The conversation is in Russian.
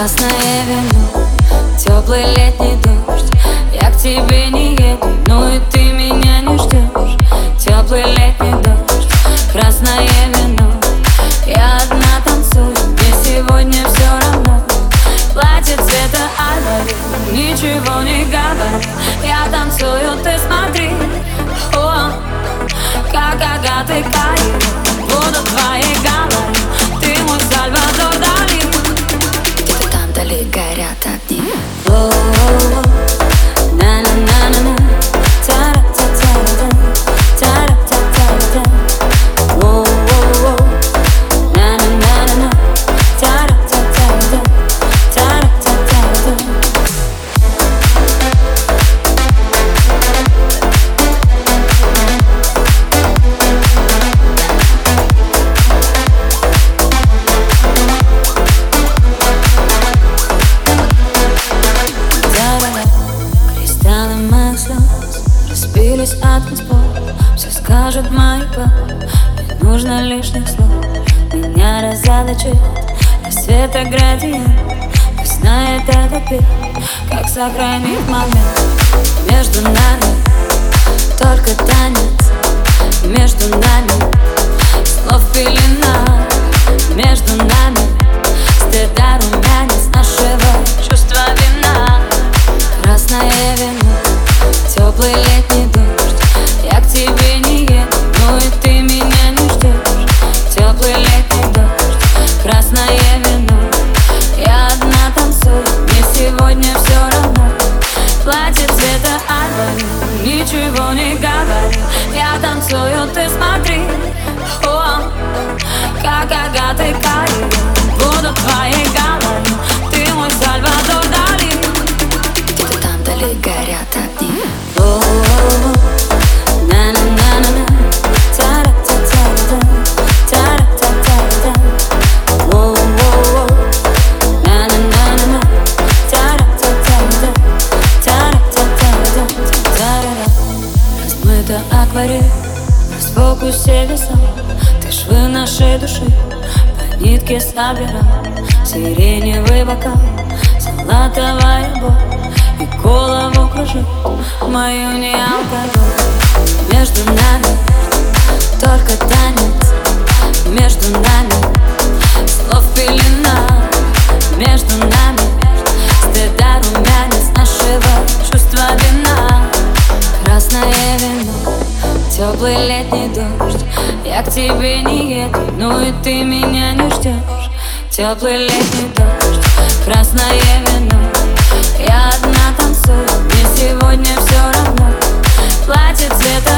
Красное вино, теплый летний дождь. Я к тебе не еду, ну и ты меня не ждешь Теплый летний дождь, красное вино. Я одна танцую, мне сегодня все равно. Платье цвета айвори, ничего не говори. Я танцую, ты смотри. О, как агаты Каиро Буду твоей головой От танцпол Все скажет мои Не нужно лишних слов. Меня раззадачит Рассвета градиент. Пусть знает этот пир Как сохранить момент. Между нами Только танец ничего не говори Я танцую, ты смотри. О, как агаты Каиро Акварель, в фокусе весов Ты швы нашей души по нитке собирал Сиреневый бокал, золотовая боль. И голову кружит мою не алкоголь Между нами теплый летний дождь. Я к тебе не еду, ну и ты меня не ждешь Теплый летний дождь, красное вино Я одна танцую, мне сегодня все равно. Платье цвета